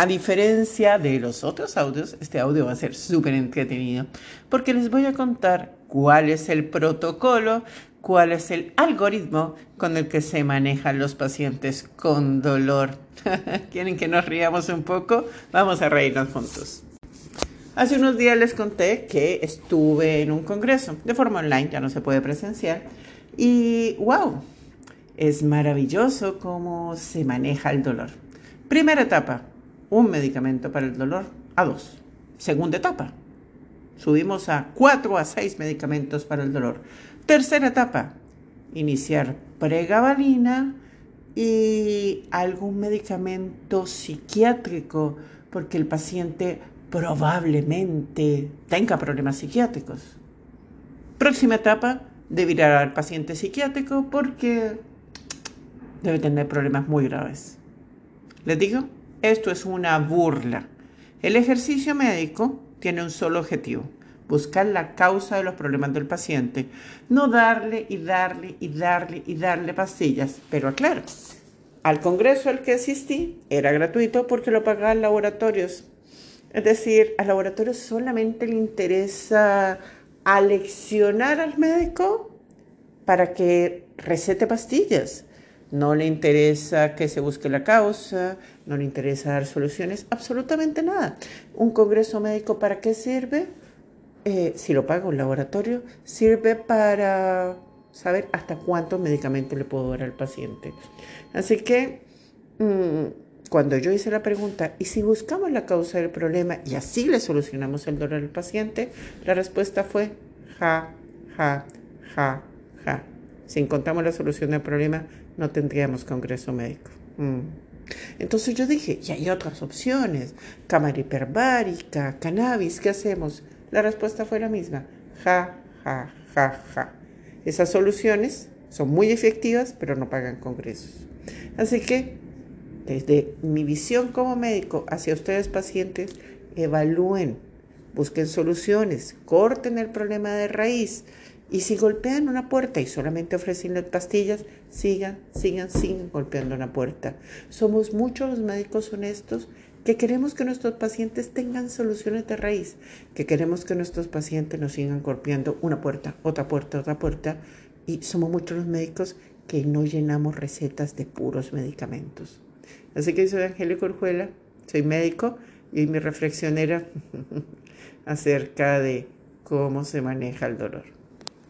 A diferencia de los otros audios, este audio va a ser súper entretenido porque les voy a contar cuál es el protocolo, cuál es el algoritmo con el que se manejan los pacientes con dolor. ¿Quieren que nos riamos un poco? Vamos a reírnos juntos. Hace unos días les conté que estuve en un congreso de forma online, ya no se puede presenciar, y wow, es maravilloso cómo se maneja el dolor. Primera etapa, un medicamento para el dolor a dos. Segunda etapa, subimos a cuatro a seis medicamentos para el dolor. Tercera etapa, iniciar pregabalina y algún medicamento psiquiátrico porque el paciente probablemente tenga problemas psiquiátricos. Próxima etapa, deberá al paciente psiquiátrico porque debe tener problemas muy graves. Les digo, esto es una burla. El ejercicio médico tiene un solo objetivo, buscar la causa de los problemas del paciente, no darle y darle y darle y darle pastillas, pero aclaro, al congreso al que asistí era gratuito porque lo pagaban laboratorios. Es decir, al laboratorio solamente le interesa aleccionar al médico para que recete pastillas no le interesa que se busque la causa, no le interesa dar soluciones, absolutamente nada. ¿Un congreso médico para qué sirve? Eh, si lo paga un laboratorio, sirve para saber hasta cuántos medicamentos le puedo dar al paciente. Así que mm, cuando yo hice la pregunta, ¿y si buscamos la causa del problema y así le solucionamos el dolor al paciente? La respuesta fue ja, ja, ja, ja. Si encontramos la solución del problema, no tendríamos congreso médico. Mm. Entonces yo dije, y hay otras opciones, cámara hiperbárica, cannabis, ¿qué hacemos? La respuesta fue la misma, ja, ja, ja, ja. Esas soluciones son muy efectivas, pero no pagan congresos. Así que, desde mi visión como médico hacia ustedes pacientes, evalúen, busquen soluciones, corten el problema de raíz y si golpean una puerta y solamente ofrecen pastillas, sigan, sigan, sigan golpeando una puerta. Somos muchos los médicos honestos que queremos que nuestros pacientes tengan soluciones de raíz, que queremos que nuestros pacientes nos sigan golpeando una puerta, otra puerta, otra puerta. Y somos muchos los médicos que no llenamos recetas de puros medicamentos. Así que soy Angélica Urjuela, soy médico y mi reflexión era acerca de cómo se maneja el dolor.